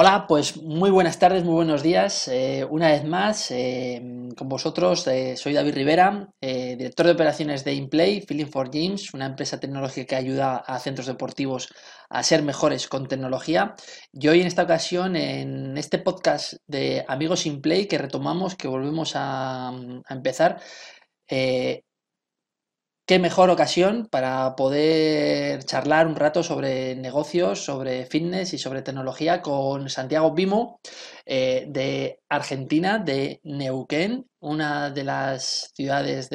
Hola, pues muy buenas tardes, muy buenos días. Eh, una vez más, eh, con vosotros, eh, soy David Rivera, director de operaciones de InPlay, Feeling for Gyms, una empresa tecnológica que ayuda a centros deportivos a ser mejores con tecnología. Y hoy en esta ocasión, en este podcast de Amigos InPlay, que retomamos, que volvemos a empezar, qué mejor ocasión para poder charlar un rato sobre negocios, sobre fitness y sobre tecnología con Santiago Vimo eh, de Argentina, de Neuquén, una de las ciudades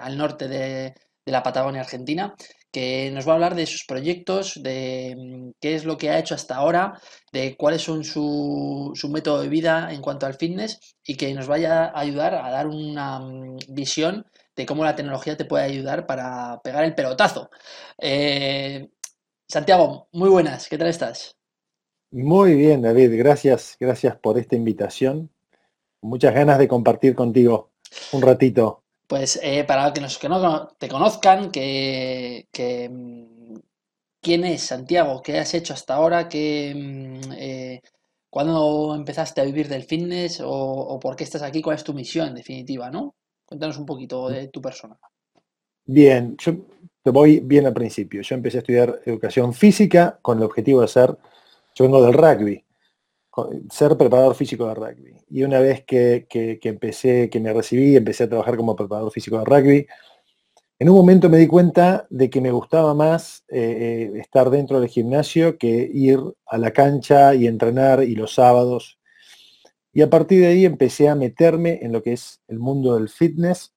al norte de, la Patagonia Argentina, que nos va a hablar de sus proyectos, de mm, qué es lo que ha hecho hasta ahora, de cuáles son su, su método de vida en cuanto al fitness y que nos vaya a ayudar a dar una mm, visión de cómo la tecnología te puede ayudar para pegar el pelotazo. Eh, Santiago, muy buenas, ¿qué tal estás? Muy bien, David, gracias, gracias por esta invitación. Muchas ganas de compartir contigo un ratito. Pues eh, para que, los que no te conozcan, que, mm, ¿quién es Santiago? ¿Qué has hecho hasta ahora? ¿Qué, mm, eh, ¿Cuándo empezaste a vivir del fitness? O, ¿O por qué estás aquí? ¿Cuál es tu misión en definitiva? ¿no? Cuéntanos un poquito de tu persona. Bien, yo te voy bien al principio. Yo empecé a estudiar educación física con el objetivo de ser, yo vengo del rugby, ser preparador físico de rugby. Y una vez que, empecé, que me recibí, empecé a trabajar como preparador físico de rugby, en un momento me di cuenta de que me gustaba más eh, eh, estar dentro del gimnasio que ir a la cancha y entrenar y los sábados y a partir de ahí empecé a meterme en lo que es el mundo del fitness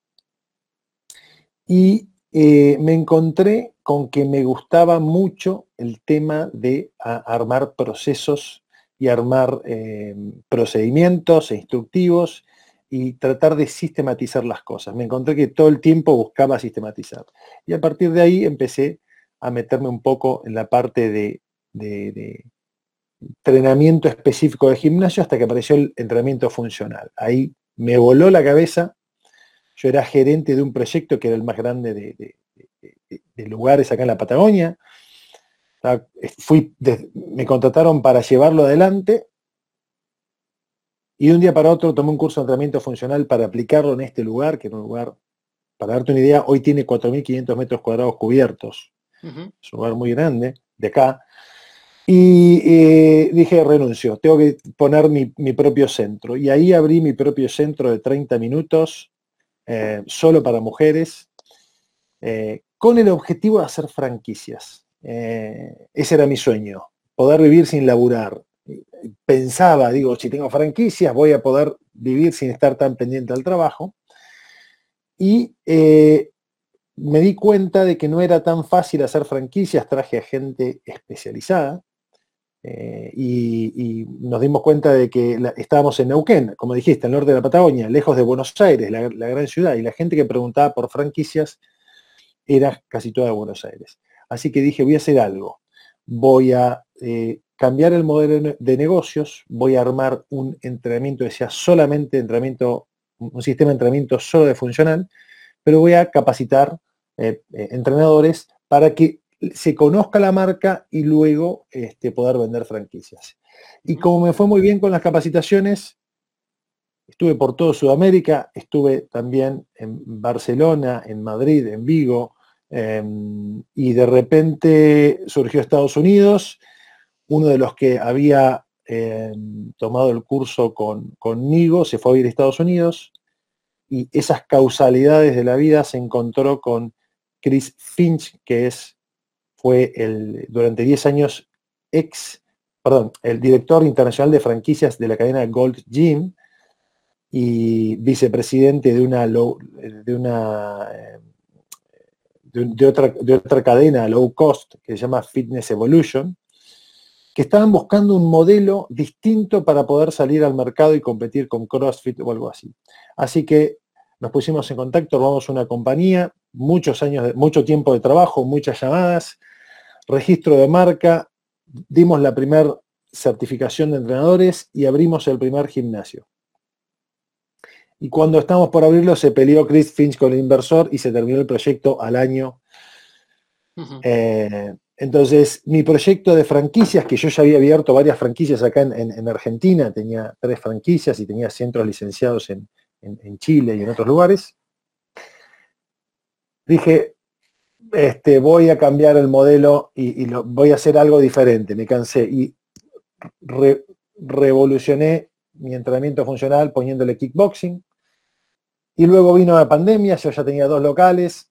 y eh, me encontré con que me gustaba mucho el tema de armar procesos y armar eh, procedimientos e instructivos y tratar de sistematizar las cosas. Me encontré que todo el tiempo buscaba sistematizar. Y a partir de ahí empecé a meterme un poco en la parte de entrenamiento específico de gimnasio hasta que apareció el entrenamiento funcional. Ahí me voló la cabeza. Yo era gerente de un proyecto que era el más grande de, lugares acá en la Patagonia. Fui, me contrataron para llevarlo adelante y de un día para otro tomé un curso de entrenamiento funcional para aplicarlo en este lugar, que era un lugar, para darte una idea, hoy tiene 4.500 metros cuadrados cubiertos. Es un lugar muy grande, de acá. Y eh, dije, renuncio, tengo que poner mi, propio centro. Y ahí abrí mi propio centro de 30 minutos, eh, solo para mujeres, eh, con el objetivo de hacer franquicias. ese era mi sueño, poder vivir sin laburar. Pensaba, digo, si tengo franquicias voy a poder vivir sin estar tan pendiente al trabajo. Y me di cuenta de que no era tan fácil hacer franquicias, traje a gente especializada eh, y, nos dimos cuenta de que estábamos en Neuquén, como dijiste, al norte de la Patagonia, lejos de Buenos Aires, la, gran ciudad, y la gente que preguntaba por franquicias era casi toda de Buenos Aires. Así que dije, voy a hacer algo. Voy a eh, cambiar el modelo de negocios, voy a armar un entrenamiento que sea solamente entrenamiento, un sistema de entrenamiento solo de funcional, pero voy a capacitar eh, entrenadores para que se conozca la marca y luego este, poder vender franquicias. Y como me fue muy bien con las capacitaciones, estuve por todo Sudamérica, estuve también en Barcelona, en Madrid, en Vigo, em, y de repente surgió Estados Unidos, uno de los que había em, tomado el curso con, conmigo se fue a ir a Estados Unidos, y esas causalidades de la vida se encontró con Chris Finch, que es fue el, durante 10 años ex, perdón, el director internacional de franquicias de la cadena Gold Gym y vicepresidente de una, de una eh, de, otra, de otra cadena low cost que se llama Fitness Evolution, que estaban buscando un modelo distinto para poder salir al mercado y competir con CrossFit o algo así. Así que nos pusimos en contacto, a una compañía, muchos años, mucho tiempo de trabajo, muchas llamadas, registro de marca, dimos la primera certificación de entrenadores y abrimos el primer gimnasio. Y cuando estamos por abrirlo se peleó Chris Finch con el inversor y se terminó el proyecto al año. Eh, entonces, mi proyecto de franquicias, que yo ya había abierto varias franquicias acá en, Argentina, tenía tres franquicias y tenía centros licenciados en, Chile y en otros lugares, dije, este, voy a cambiar el modelo y, lo, voy a hacer algo diferente, me cansé y revolucioné mi entrenamiento funcional poniéndole kickboxing. Y luego vino la pandemia, yo ya tenía dos locales,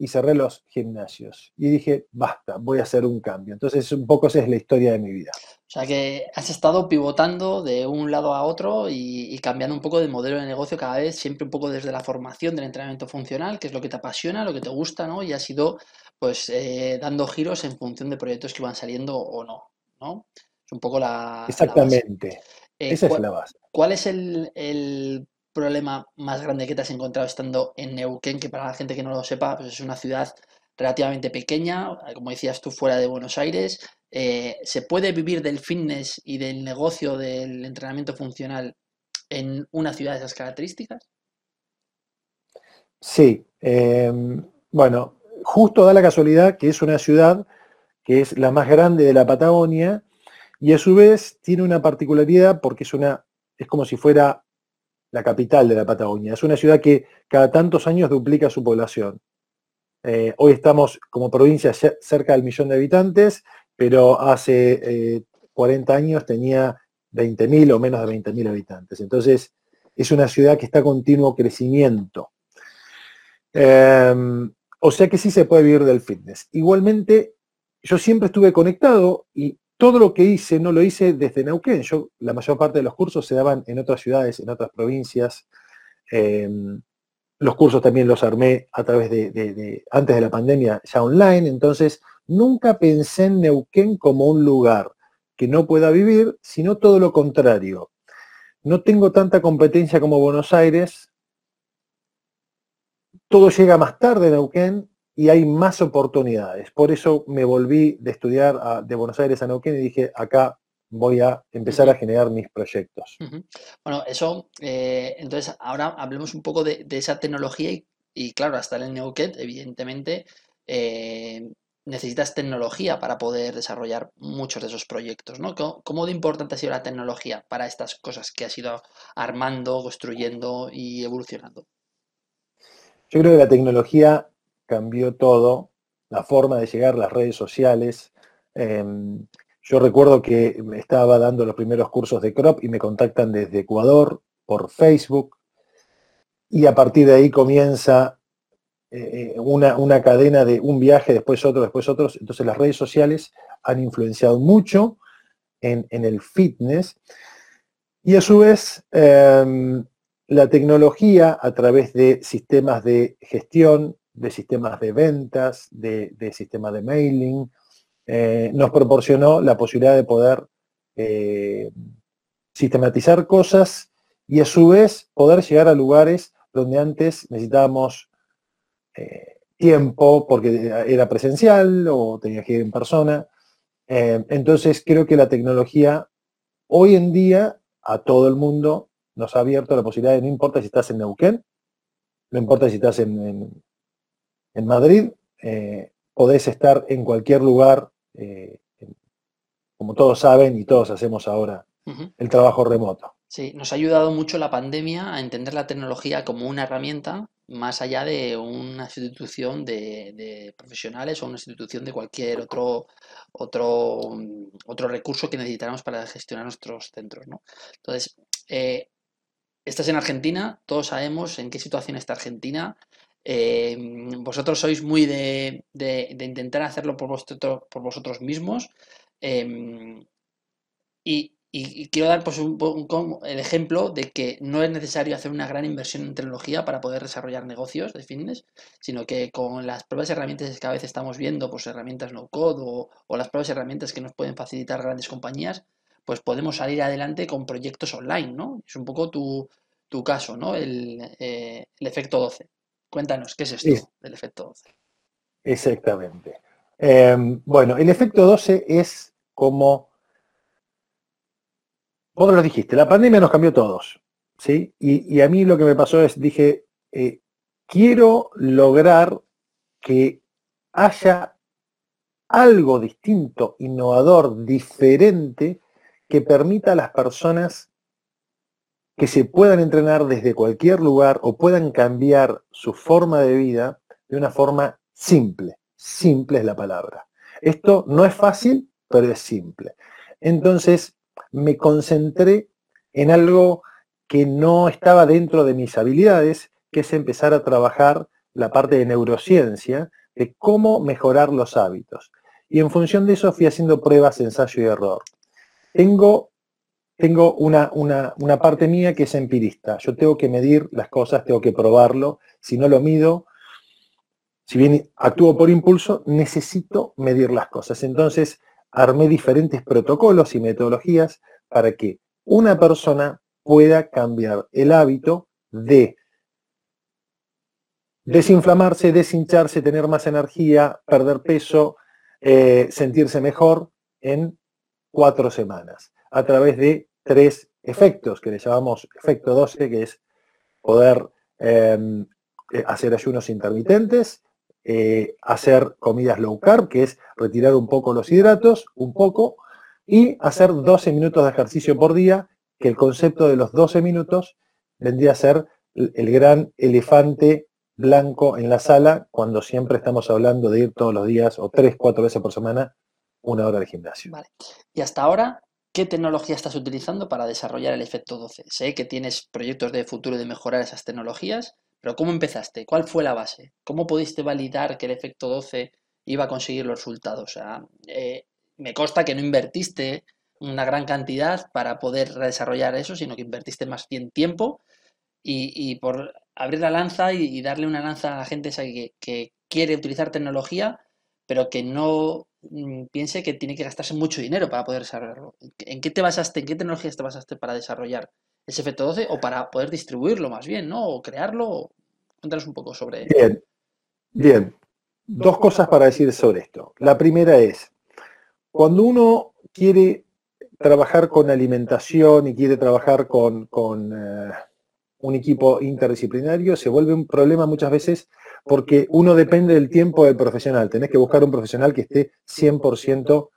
y cerré los gimnasios. Y dije, basta, voy a hacer un cambio. Entonces, un poco esa es la historia de mi vida. O sea que has estado pivotando de un lado a otro y, cambiando un poco de modelo de negocio cada vez, siempre un poco desde la formación del entrenamiento funcional, que es lo que te apasiona, lo que te gusta, ¿no? Y has ido, pues, eh, dando giros en función de proyectos que van saliendo o no, ¿no? Es un poco la. Exactamente. Eh, esa es la base. ¿Cuál es el, el problema más grande que te has encontrado estando en Neuquén, que para la gente que no lo sepa, pues es una ciudad relativamente pequeña, como decías tú, fuera de Buenos Aires. Eh, ¿Se puede vivir del fitness y del negocio del entrenamiento funcional en una ciudad de esas características? Sí. Em, bueno, justo da la casualidad que es una ciudad que es la más grande de la Patagonia y a su vez tiene una particularidad porque es una es como si fuera la capital de la Patagonia. Es una ciudad que cada tantos años duplica su población. Eh, hoy estamos como provincia cerca del millón de habitantes, pero hace 40 eh, años tenía 20.000 o menos de 20.000 habitantes. Entonces, es una ciudad que está a continuo crecimiento. Em, o sea que sí se puede vivir del fitness. Igualmente, yo siempre estuve conectado y todo lo que hice no lo hice desde Neuquén. Yo, la mayor parte de los cursos se daban en otras ciudades, en otras provincias. Em, los cursos también los armé a través de, antes de la pandemia, ya online. Entonces, nunca pensé en Neuquén como un lugar que no pueda vivir, sino todo lo contrario. No tengo tanta competencia como Buenos Aires. Todo llega más tarde en Neuquén y hay más oportunidades. Por eso me volví de estudiar de Buenos Aires a Neuquén y dije, acá voy a empezar a generar mis proyectos. Bueno, eso, eh, entonces ahora hablemos un poco de, esa tecnología y, claro, hasta el Neuquén, evidentemente, eh, necesitas tecnología para poder desarrollar muchos de esos proyectos, ¿no? ¿Cómo, de importante ha sido la tecnología para estas cosas que has ido armando, construyendo y evolucionando? Yo creo que la tecnología cambió todo, la forma de llegar, las redes sociales. Em, yo recuerdo que estaba dando los primeros cursos de crop y me contactan desde Ecuador por Facebook y a partir de ahí comienza eh, eh, una, cadena de un viaje, después otro, después otros. Entonces las redes sociales han influenciado mucho en, el fitness y a su vez em, la tecnología a través de sistemas de gestión de sistemas de ventas, de, sistemas de mailing, eh, nos proporcionó la posibilidad de poder eh, sistematizar cosas y a su vez poder llegar a lugares donde antes necesitábamos eh, tiempo porque era presencial o tenía que ir en persona. entonces creo que la tecnología hoy en día a todo el mundo nos ha abierto la posibilidad de no importa si estás en Neuquén, no importa si estás en, en Madrid, eh, podés estar en cualquier lugar, eh, como todos saben y todos hacemos ahora, el trabajo remoto. Sí, nos ha ayudado mucho la pandemia a entender la tecnología como una herramienta más allá de una institución de, profesionales o una institución de cualquier otro, otro, otro recurso que necesitáramos para gestionar nuestros centros. ¿no? Entonces, eh, estás en Argentina, todos sabemos en qué situación está Argentina, eh, vosotros sois muy de, intentar hacerlo por, por vosotros mismos. Em, y, quiero dar pues, un, el ejemplo de que no es necesario hacer una gran inversión en tecnología para poder desarrollar negocios de fitness, sino que con las propias herramientas que a veces estamos viendo, pues herramientas no code o, las propias herramientas que nos pueden facilitar grandes compañías, pues podemos salir adelante con proyectos online, ¿no? Es un poco tu, caso, ¿no? El, eh, el efecto 12. Cuéntanos, ¿qué es esto del efecto 12? Exactamente. Em, bueno, el efecto 12 es como, vos lo dijiste, la pandemia nos cambió todos, ¿sí? Y, a mí lo que me pasó es, dije, eh, quiero lograr que haya algo distinto, innovador, diferente, que permita a las personas que se puedan entrenar desde cualquier lugar o puedan cambiar su forma de vida de una forma simple. Simple es la palabra. Esto no es fácil, pero es simple. Entonces me concentré en algo que no estaba dentro de mis habilidades, que es empezar a trabajar la parte de neurociencia, de cómo mejorar los hábitos. Y en función de eso fui haciendo pruebas, ensayo y error. Tengo, tengo una, una, una parte mía que es empirista. Yo tengo que medir las cosas, tengo que probarlo. Si no lo mido, si bien actúo por impulso, necesito medir las cosas. Entonces, armé diferentes protocolos y metodologías para que una persona pueda cambiar el hábito de desinflamarse, deshincharse, tener más energía, perder peso, eh, sentirse mejor en cuatro semanas, a través de tres efectos que le llamamos efecto 12, que es poder em, eh, hacer ayunos intermitentes, eh, hacer comidas low carb, que es retirar un poco los hidratos, un poco, y hacer 12 minutos de ejercicio por día, que el concepto de los 12 minutos vendría a ser el gran elefante blanco en la sala cuando siempre estamos hablando de ir todos los días o tres, cuatro veces por semana una hora de gimnasio. Vale. Y hasta ahora, ¿qué tecnología estás utilizando para desarrollar el efecto 12? Sé que tienes proyectos de futuro de mejorar esas tecnologías, pero ¿cómo empezaste? ¿Cuál fue la base? ¿Cómo pudiste validar que el efecto 12 iba a conseguir los resultados? O sea, eh, me consta que no invertiste una gran cantidad para poder desarrollar eso, sino que invertiste más bien tiempo y, por abrir la lanza y, darle una lanza a la gente que, quiere utilizar tecnología, pero que no piense que tiene que gastarse mucho dinero para poder desarrollarlo. ¿En qué te basaste, en qué tecnologías te basaste para desarrollar ese efecto 12 o para poder distribuirlo más bien, ¿no? O crearlo. Cuéntanos un poco sobre... Bien, bien. Dos cosas para decir sobre esto. La primera es, cuando uno quiere trabajar con alimentación y quiere trabajar con, eh, un equipo interdisciplinario, se vuelve un problema muchas veces porque uno depende del tiempo del profesional. Tenés que buscar un profesional que esté 100%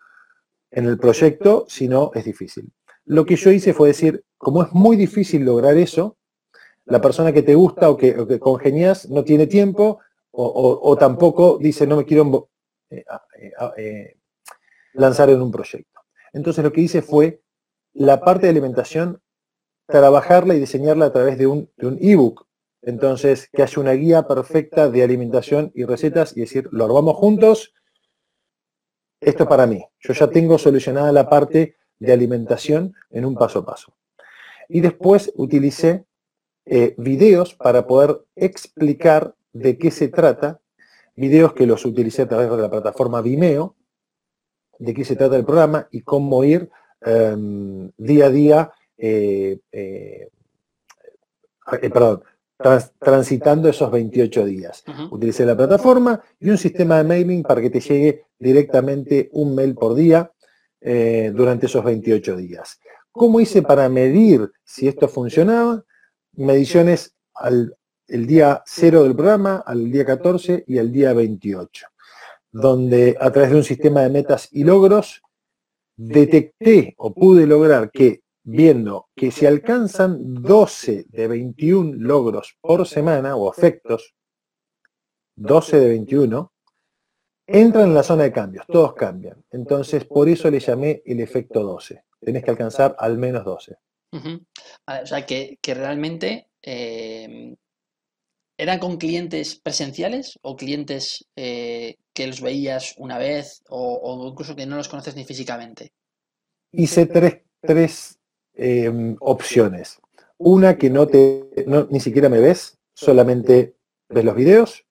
en el proyecto, si no es difícil. Lo que yo hice fue decir, como es muy difícil lograr eso, la persona que te gusta o que, congenias no tiene tiempo o, tampoco dice no me quiero eh, eh, eh, lanzar en un proyecto. Entonces lo que hice fue la parte de alimentación, trabajarla y diseñarla a través de un ebook. Entonces, que haya una guía perfecta de alimentación y recetas y decir, lo armamos juntos, esto es para mí. Yo ya tengo solucionada la parte de alimentación en un paso a paso. Y después utilicé eh, videos para poder explicar de qué se trata, videos que los utilicé a través de la plataforma Vimeo, de qué se trata el programa y cómo ir em, día a día, eh, eh, transitando esos 28 días. Utilicé la plataforma y un sistema de mailing para que te llegue directamente un mail por día eh, durante esos 28 días. ¿Cómo hice para medir si esto funcionaba? Mediciones al el día 0 del programa, al día 14 y al día 28, donde a través de un sistema de metas y logros detecté o pude lograr que viendo que si alcanzan 12 de 21 logros por semana o efectos, 12 de 21, entran en la zona de cambios, todos cambian. Entonces, por eso le llamé el efecto 12. Tenés que alcanzar al menos 12. o sea, que, realmente eh, eran con clientes presenciales o clientes eh, que los veías una vez o, incluso que no los conoces ni físicamente. Hice tres, tres Em, opciones. Una que no te, ni siquiera me ves, solamente ves los videos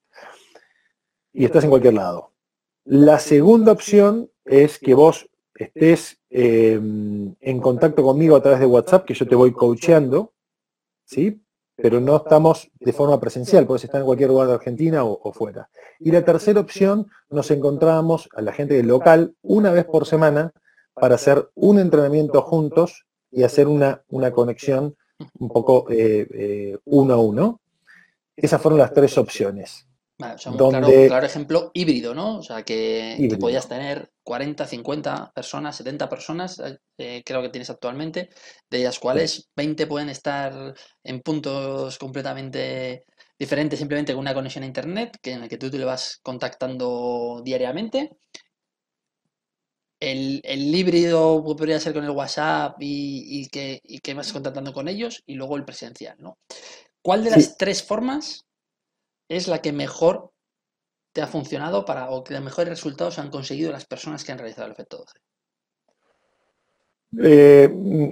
y estás en cualquier lado. La segunda opción es que vos estés em, en contacto conmigo a través de WhatsApp, que yo te voy coacheando, ¿sí? pero no estamos de forma presencial, puedes estar en cualquier lugar de Argentina o, o, fuera. Y la tercera opción, nos encontramos a la gente del local una vez por semana para hacer un entrenamiento juntos y hacer una, una conexión un poco eh, eh, uno a uno. Esas fueron las tres opciones. Vale, o sea, un claro, donde- claro ejemplo híbrido, ¿no? O sea, que, que podías tener 40, 50 personas, 70 personas, eh, creo que tienes actualmente, de las cuales 20 pueden estar en puntos completamente diferentes, simplemente con una conexión a internet, que en el que tú te le vas contactando diariamente. El, el híbrido podría ser con el WhatsApp y, y que, y que vas contactando con ellos, y luego el presencial, ¿no? ¿Cuál de Sí. las tres formas es la que mejor te ha funcionado para o que mejores resultados han conseguido las personas que han realizado el efecto 12? Eh, mm,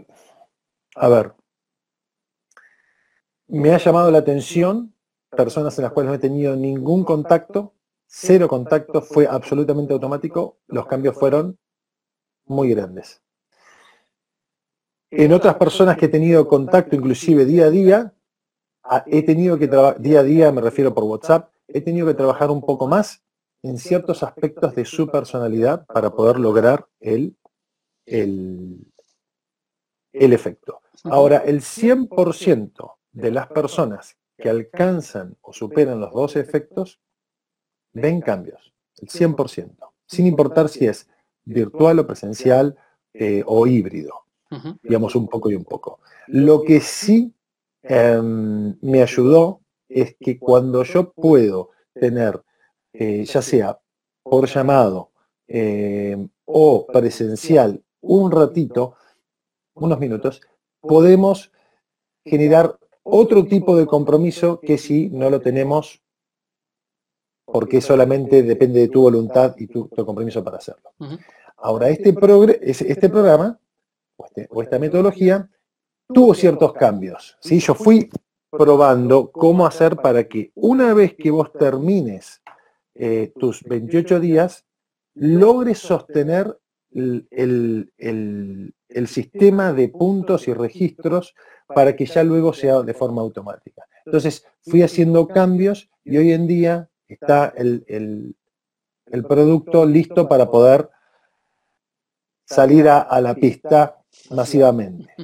a ver, me ha llamado la atención personas en las cuales no he tenido ningún contacto, cero contacto, fue absolutamente automático, los cambios fueron muy grandes. En otras personas que he tenido contacto, inclusive día a día, a- he tenido que trabajar, día a día me refiero por WhatsApp, he tenido que trabajar un poco más en ciertos aspectos de su personalidad para poder lograr el, el, el efecto. Ahora, el 100% de las personas que alcanzan o superan los dos efectos ven cambios, el 100%, sin importar si es virtual o presencial eh, o híbrido, digamos un poco y un poco. Lo que sí em, me ayudó es que cuando yo puedo tener, eh, ya sea por llamado em, o presencial, un ratito, unos minutos, podemos generar otro tipo de compromiso que si no lo tenemos porque solamente depende de tu voluntad y tu, tu compromiso para hacerlo. Ahora, este, progre- es- este programa o, este- o esta metodología tuvo ciertos cambios. ¿sí? Yo fui probando cómo hacer para que una vez que vos termines eh, tus 28 días, logres sostener el, el- el- el sistema de puntos y registros para que ya luego sea de forma automática. Entonces, fui haciendo cambios y hoy en día está el, el- el producto listo para poder salir a, a la pista masivamente.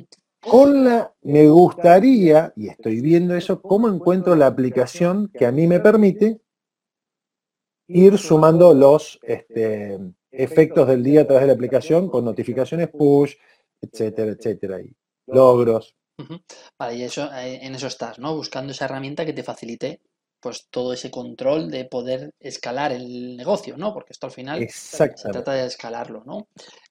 Con la, me gustaría, y estoy viendo eso, cómo encuentro la aplicación que a mí me permite ir sumando los este, efectos del día a través de la aplicación con notificaciones push, etcétera, etcétera, y logros. Vale, y eso, eh, en eso estás, ¿no? Buscando esa herramienta que te facilite pues todo ese control de poder escalar el negocio, ¿no? Porque esto al final se Exactamente. trata de escalarlo, ¿no?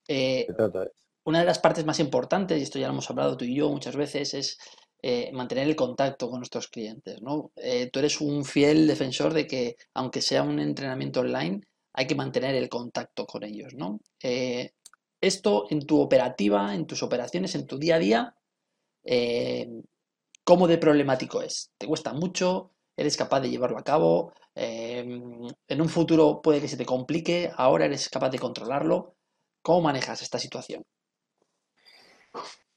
Eh, se trata de eso. una de las partes más importantes, y esto ya lo hemos hablado tú y yo muchas veces, es eh, mantener el contacto con nuestros clientes, ¿no? Eh, tú eres un fiel defensor de que, aunque sea un entrenamiento online, hay que mantener el contacto con ellos, ¿no? Eh, esto en tu operativa, en tus operaciones, en tu día a día, eh, ¿cómo de problemático es? ¿Te cuesta mucho? ¿Eres capaz de llevarlo a cabo? Eh, en un futuro puede que se te complique, ahora eres capaz de controlarlo. ¿Cómo manejas esta situación?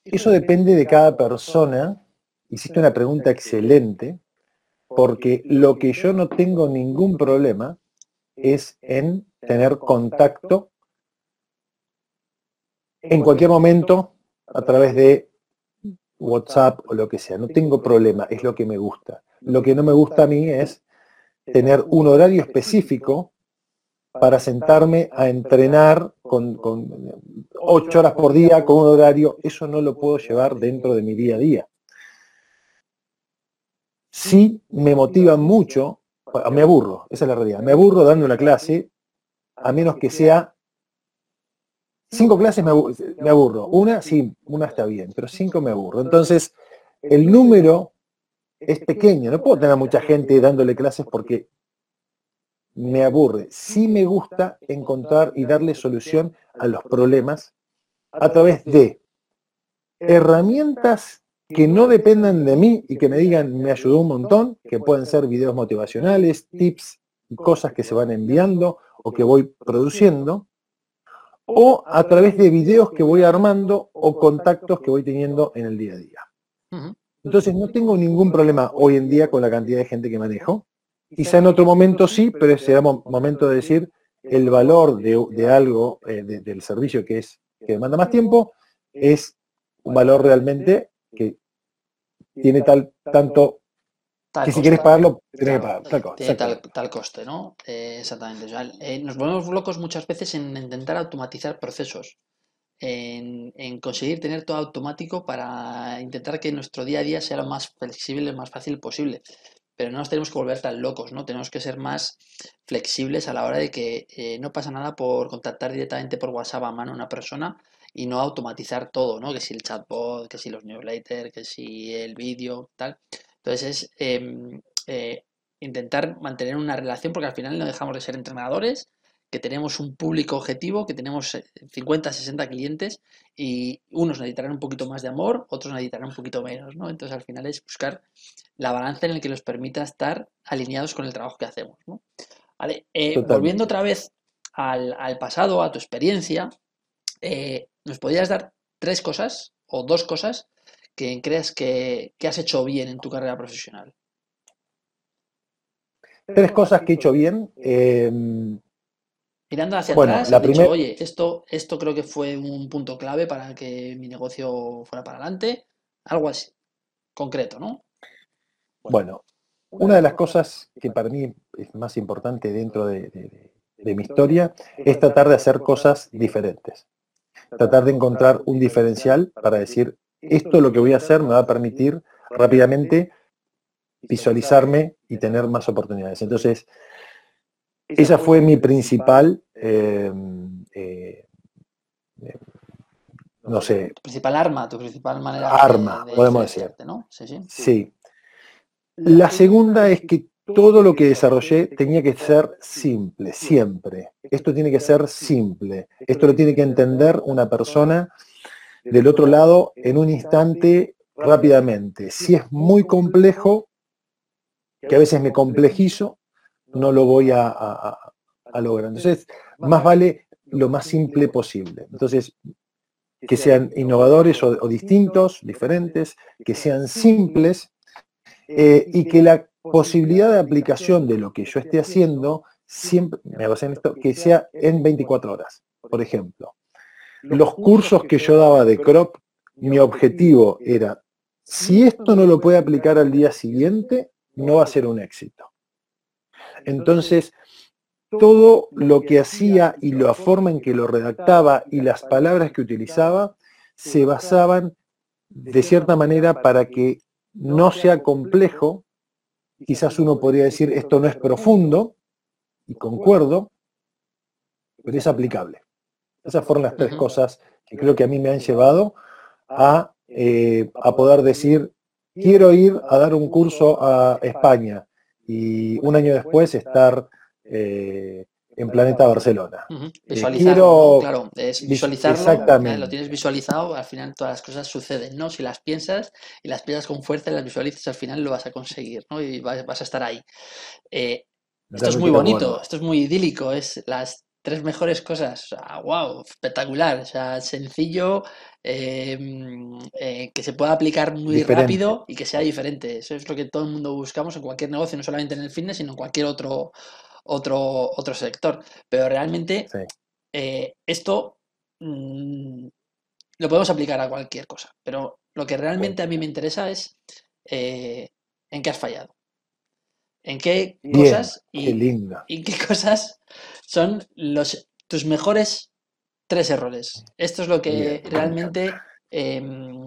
Eso depende de cada persona. Hiciste una pregunta excelente, porque lo que yo no tengo ningún problema es en tener contacto en cualquier momento a través de WhatsApp o lo que sea. No tengo problema, es lo que me gusta. Lo que no me gusta a mí es tener un horario específico para sentarme a entrenar con, ocho horas por día con un horario. Eso no lo puedo llevar dentro de mi día a día. Sí me motiva mucho, me aburro, esa es la realidad, me aburro dando una clase, a menos que sea cinco clases me aburro, una sí, una está bien, pero cinco me aburro. Entonces, el número es pequeño, no puedo tener mucha gente dándole clases porque me aburre. Sí me gusta encontrar y darle solución a los problemas a través de herramientas que no dependan de mí y que me digan me ayudó un montón, que pueden ser videos motivacionales, tips y cosas que se van enviando o que voy produciendo, o a través de videos que voy armando o contactos que voy teniendo en el día a día. Entonces no tengo ningún problema hoy en día con la cantidad de gente que manejo. Quizá en otro momento sí, pero será mo- momento de decir el valor de, de algo, eh, de- del servicio que es que demanda más tiempo, es un valor realmente que tiene tal, tanto que si quieres pagarlo, tienes que pagar. Tal, tiene tal, coste, ¿no? Eh, exactamente. Eh, nos volvemos locos muchas veces en intentar automatizar procesos, en, conseguir tener todo automático para intentar que nuestro día a día sea lo más flexible, lo más fácil posible. Pero no nos tenemos que volver tan locos, ¿no? Tenemos que ser más flexibles a la hora de que eh, no pasa nada por contactar directamente por WhatsApp a mano a una persona y no automatizar todo, ¿no? Que si el chatbot, que si los newsletters, que si el vídeo, tal. Entonces es em, eh, intentar mantener una relación porque al final no dejamos de ser entrenadores, que tenemos un público objetivo, que tenemos 50, eh, 60 clientes y unos necesitarán un poquito más de amor, otros necesitarán un poquito menos, ¿no? Entonces al final es buscar la balanza en el que nos permita estar alineados con el trabajo que hacemos, ¿no? Vale, eh, volviendo otra vez al, pasado, a tu experiencia, ¿nos podrías dar tres cosas o dos cosas que creas que, has hecho bien en tu carrera profesional? Tres cosas que he hecho bien. Mirando hacia atrás, la dicho, oye, esto, esto creo que fue un punto clave para que mi negocio fuera para adelante. Algo así, concreto, ¿no? Bueno, una de las cosas que para mí es más importante dentro de mi historia es tratar de hacer cosas diferentes. Tratar de encontrar un diferencial para decir, esto lo que voy a hacer me va a permitir rápidamente visualizarme y tener más oportunidades. Entonces, esa fue mi principal, eh, eh, no sé. Tu principal arma, tu principal manera arma, podemos decir. ¿no? Sí, sí. sí. La segunda es que todo lo que desarrollé tenía que ser simple, siempre. Esto tiene que ser simple. Esto lo tiene que entender una persona del otro lado en un instante rápidamente. Si es muy complejo, que a veces me complejizo, no lo voy a, lograr. Entonces, más vale lo más simple posible. Entonces, que sean innovadores o, distintos, diferentes, que sean simples eh, y que la posibilidad de aplicación de lo que yo esté haciendo siempre, me en esto, que sea en 24 horas, por ejemplo los cursos que yo daba de crop, mi objetivo era, si esto no lo puede aplicar al día siguiente, no va a ser un éxito. Entonces, todo lo que hacía y la forma en que lo redactaba y las palabras que utilizaba se basaban de cierta manera para que no sea complejo, quizás uno podría decir esto no es profundo, y concuerdo, pero es aplicable. Esas fueron las tres cosas que creo que a mí me han llevado a, eh, a poder decir, quiero ir a dar un curso a España y un año después estar eh, en Planeta Barcelona. Eh, visualizarlo, claro, es visualizarlo, exactamente. lo tienes visualizado, al final todas las cosas suceden, ¿no? Si las piensas y las piensas con fuerza y las visualizas, al final lo vas a conseguir, ¿no? Y vas, a estar ahí. esto es muy bonito, esto es muy idílico, es las tres mejores cosas. O wow, espectacular. O sea, sencillo, em, eh, que se pueda aplicar muy rápido y que sea diferente. Eso es lo que todo el mundo buscamos en cualquier negocio, no solamente en el fitness, sino en cualquier otro, otro, otro sector. Pero realmente eh, esto mm, lo podemos aplicar a cualquier cosa. Pero lo que realmente a mí me interesa es eh, en qué has fallado. En qué cosas y, y qué cosas son los, tus mejores tres errores. Esto es lo que realmente em,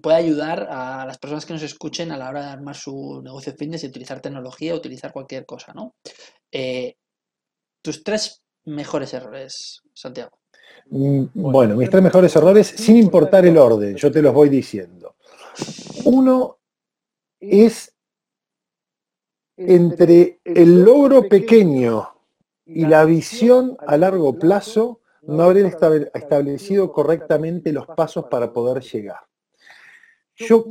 puede ayudar a las personas que nos escuchen a la hora de armar su negocio de fitness y utilizar tecnología, utilizar cualquier cosa, ¿no? Eh, tus tres mejores errores, Santiago. Mm, bueno, mis tres mejores errores, sin importar el orden, yo te los voy diciendo. Uno es entre el logro pequeño y la visión a largo plazo no habrían establecido correctamente los pasos para poder llegar. Yo,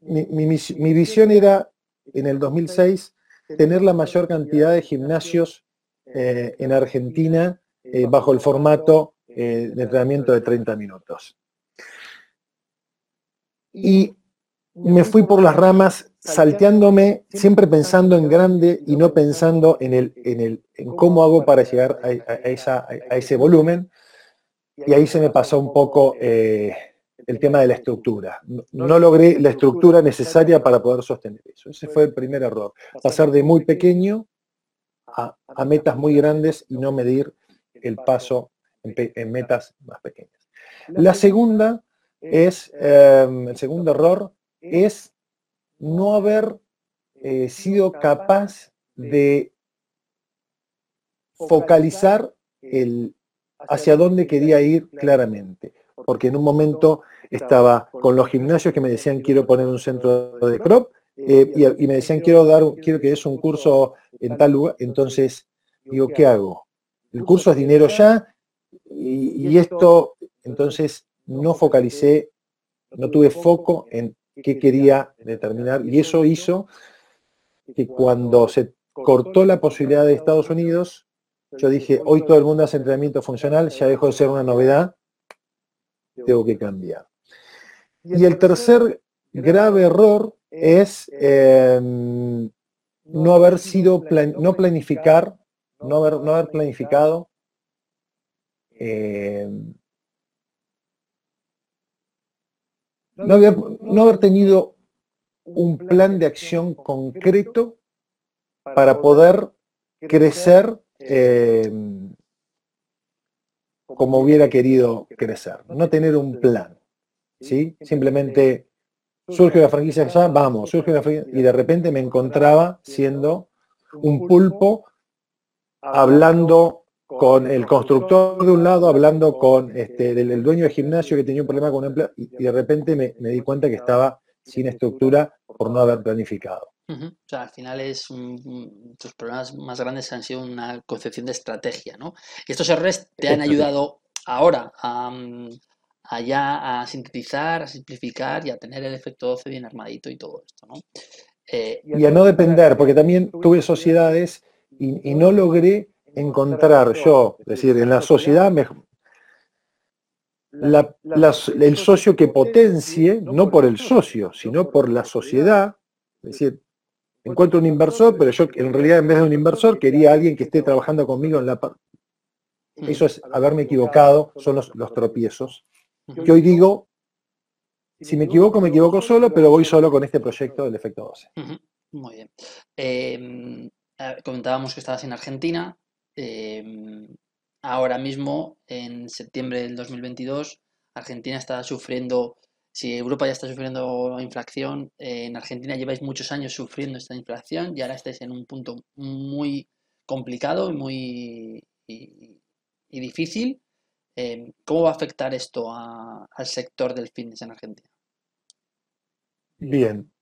mi, visión era, en el 2006, tener la mayor cantidad de gimnasios eh, en Argentina eh, bajo el formato eh, de entrenamiento de 30 minutos. Y me fui por las ramas salteándome, siempre pensando en grande y no pensando en, el, en, el, en cómo hago para llegar a, esa, a ese volumen. Y ahí se me pasó un poco eh, el tema de la estructura. No, logré la estructura necesaria para poder sostener eso. Ese fue el primer error. Pasar de muy pequeño a, metas muy grandes y no medir el paso en, metas más pequeñas. La segunda es, em, el segundo error es no haber eh, sido capaz de focalizar el hacia dónde quería ir claramente. Porque en un momento estaba con los gimnasios que me decían quiero poner un centro de crop eh, y, me decían quiero dar quiero que es un curso en tal lugar. Entonces digo, ¿qué hago? El curso es dinero ya y, y esto, entonces no focalicé, no tuve foco en qué quería determinar y eso hizo que cuando se cortó la posibilidad de Estados Unidos, yo dije, hoy todo el mundo hace entrenamiento funcional, ya dejó de ser una novedad, tengo que cambiar. Y el tercer grave error es em, no haber sido, no planificar, no haber, no haber planificado em, no, haber, no haber tenido un plan de acción concreto para poder crecer em, como hubiera querido crecer, no tener un plan, ¿sí? Simplemente surge la franquicia vamos, surge la franquicia, y de repente me encontraba siendo un pulpo hablando con el constructor de un lado, hablando con este, el, dueño del gimnasio que tenía un problema con un empleado, y, de repente me, di cuenta que estaba sin estructura por no haber planificado. O sea, al final es tus problemas más grandes han sido una concepción de estrategia, ¿no? Y estos errores te han ayudado ahora a, mm, ya a sintetizar, a simplificar y a tener el efecto 12 bien armadito y todo esto, ¿no? Eh, y a no depender, porque también tuve sociedades y, no logré encontrar yo, es decir, en la sociedad el socio que potencie, no por el socio, sino por la sociedad, es decir, encuentro un inversor, pero yo en realidad en vez de un inversor quería alguien que esté trabajando conmigo en la parte. Eso es haberme equivocado, son los, tropiezos. Que hoy digo, si me equivoco, me equivoco solo, pero voy solo con este proyecto del efecto 12. Muy bien. Em, comentábamos que estabas en Argentina. Em, ahora mismo, en septiembre del 2022, Argentina está sufriendo si Europa ya está sufriendo inflación, en Argentina lleváis muchos años sufriendo esta inflación y ahora estáis en un punto muy complicado y muy y, difícil. Em, ¿Cómo va a afectar esto al sector del fitness en Argentina? Bien.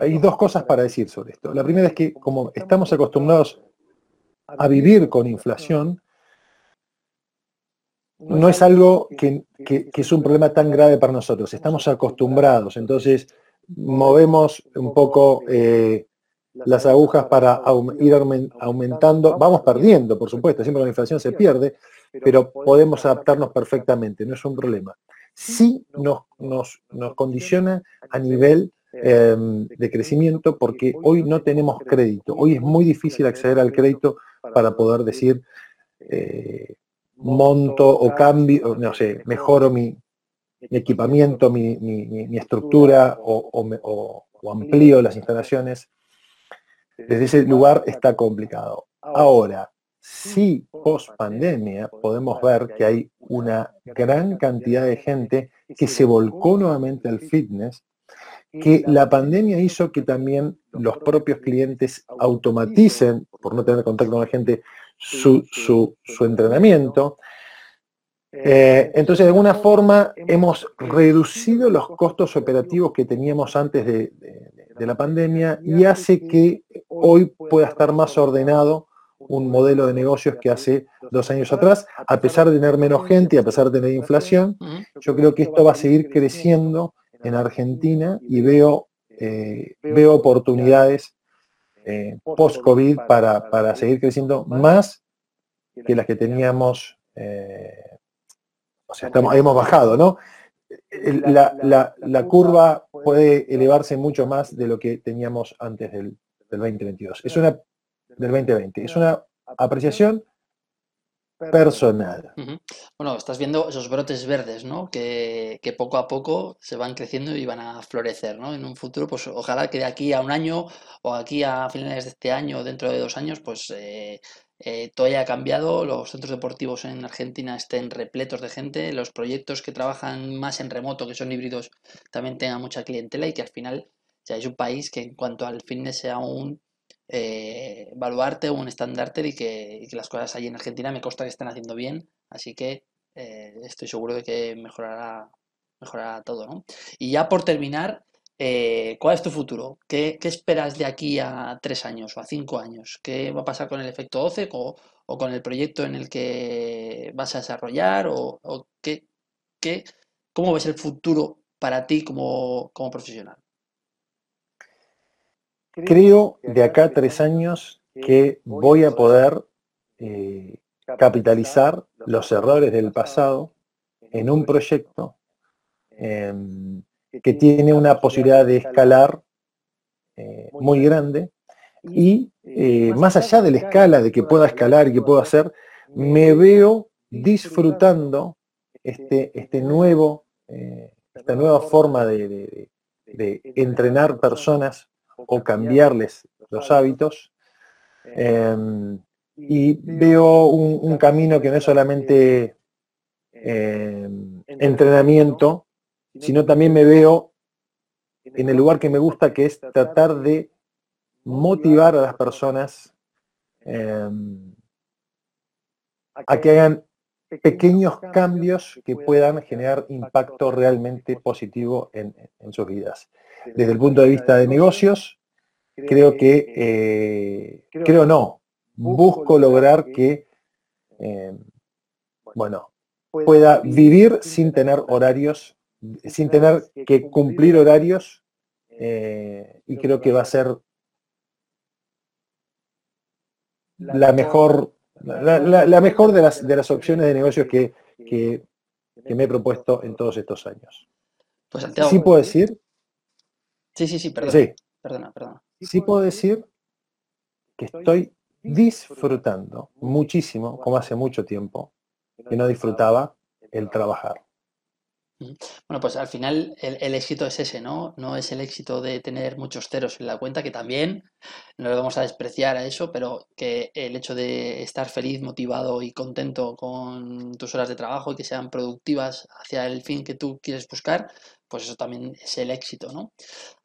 Hay dos cosas para decir sobre esto. La primera es que como estamos acostumbrados a vivir con inflación, no es algo que, es un problema tan grave para nosotros. Estamos acostumbrados, entonces movemos un poco eh, las agujas para ir aumentando. Vamos perdiendo, por supuesto, siempre la inflación se pierde, pero podemos adaptarnos perfectamente, no es un problema. Sí nos, nos, condiciona a nivel em, de crecimiento porque hoy no tenemos crédito. Hoy es muy difícil acceder al crédito para poder decir... Eh, monto o cambio, no sé, mejoro mi, equipamiento, mi, estructura o, amplío las instalaciones, desde ese lugar está complicado. Ahora, si post pandemia podemos ver que hay una gran cantidad de gente que se volcó nuevamente al fitness, que la pandemia hizo que también los propios clientes automaticen, por no tener contacto con la gente, su, entrenamiento. Eh, entonces, de alguna forma, hemos reducido los costos operativos que teníamos antes de, la pandemia y hace que hoy pueda estar más ordenado un modelo de negocios que hace dos años atrás, a pesar de tener menos gente y a pesar de tener inflación, yo creo que esto va a seguir creciendo en Argentina y veo, eh, veo oportunidades eh, post-COVID para, seguir creciendo más que las que teníamos, eh, o sea, estamos, hemos bajado, ¿no? La, curva puede elevarse mucho más de lo que teníamos antes del, 2022. Es una, del 2020. Es una apreciación personal. Bueno, estás viendo esos brotes verdes, ¿no? Que, poco a poco se van creciendo y van a florecer, ¿no? En un futuro, pues ojalá que de aquí a un año o aquí a finales de este año o dentro de dos años, pues eh, eh, todo haya cambiado, los centros deportivos en Argentina estén repletos de gente, los proyectos que trabajan más en remoto, que son híbridos, también tengan mucha clientela y que al final ya es un país que en cuanto al fitness sea un eh, baluarte, un estandarte y que, las cosas allí en Argentina me consta que están haciendo bien, así que eh, estoy seguro de que mejorará, mejorará todo, ¿no? Y ya por terminar, eh, ¿cuál es tu futuro? ¿Qué, esperas de aquí a tres años o a cinco años? ¿Qué va a pasar con el efecto OCE o, con el proyecto en el que vas a desarrollar? ¿O, qué, cómo ves el futuro para ti como profesional? Creo de acá a tres años que voy a poder eh, capitalizar los errores del pasado en un proyecto em, que tiene una posibilidad de escalar eh, muy grande. y eh, más allá de la escala, de que pueda escalar y que pueda hacer, me veo disfrutando este, este nuevo, esta nueva forma de entrenar personas o cambiarles los hábitos. Em, y veo un, camino que no es solamente em, entrenamiento, sino también me veo en el lugar que me gusta, que es tratar de motivar a las personas em, a que hagan pequeños cambios que puedan generar impacto realmente positivo en sus vidas desde el punto de vista de negocios, creo que, eh, creo no, busco lograr que, eh, bueno, pueda vivir sin tener horarios, sin tener que cumplir horarios, eh, y creo que va a ser la mejor, la, mejor de las, de las opciones de negocios que, que, me he propuesto en todos estos años. Pues sí puedo decir Sí, sí, sí, perdona. Sí. Perdona, perdona. Sí puedo decir que estoy disfrutando muchísimo, como hace mucho tiempo, que no disfrutaba el trabajar. Bueno, pues al final el, éxito es ese, ¿no? No es el éxito de tener muchos ceros en la cuenta, que también no le vamos a despreciar a eso, pero que el hecho de estar feliz, motivado y contento con tus horas de trabajo y que sean productivas hacia el fin que tú quieres buscar, pues eso también es el éxito, ¿no?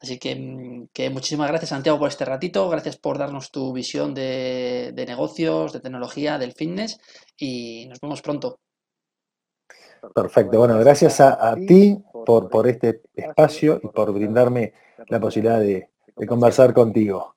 Así que, mm, que muchísimas gracias Santiago por este ratito, gracias por darnos tu visión de, de negocios, de tecnología, del fitness y nos vemos pronto. Perfecto, bueno, gracias a, ti por, por este espacio y por brindarme la posibilidad de conversar contigo.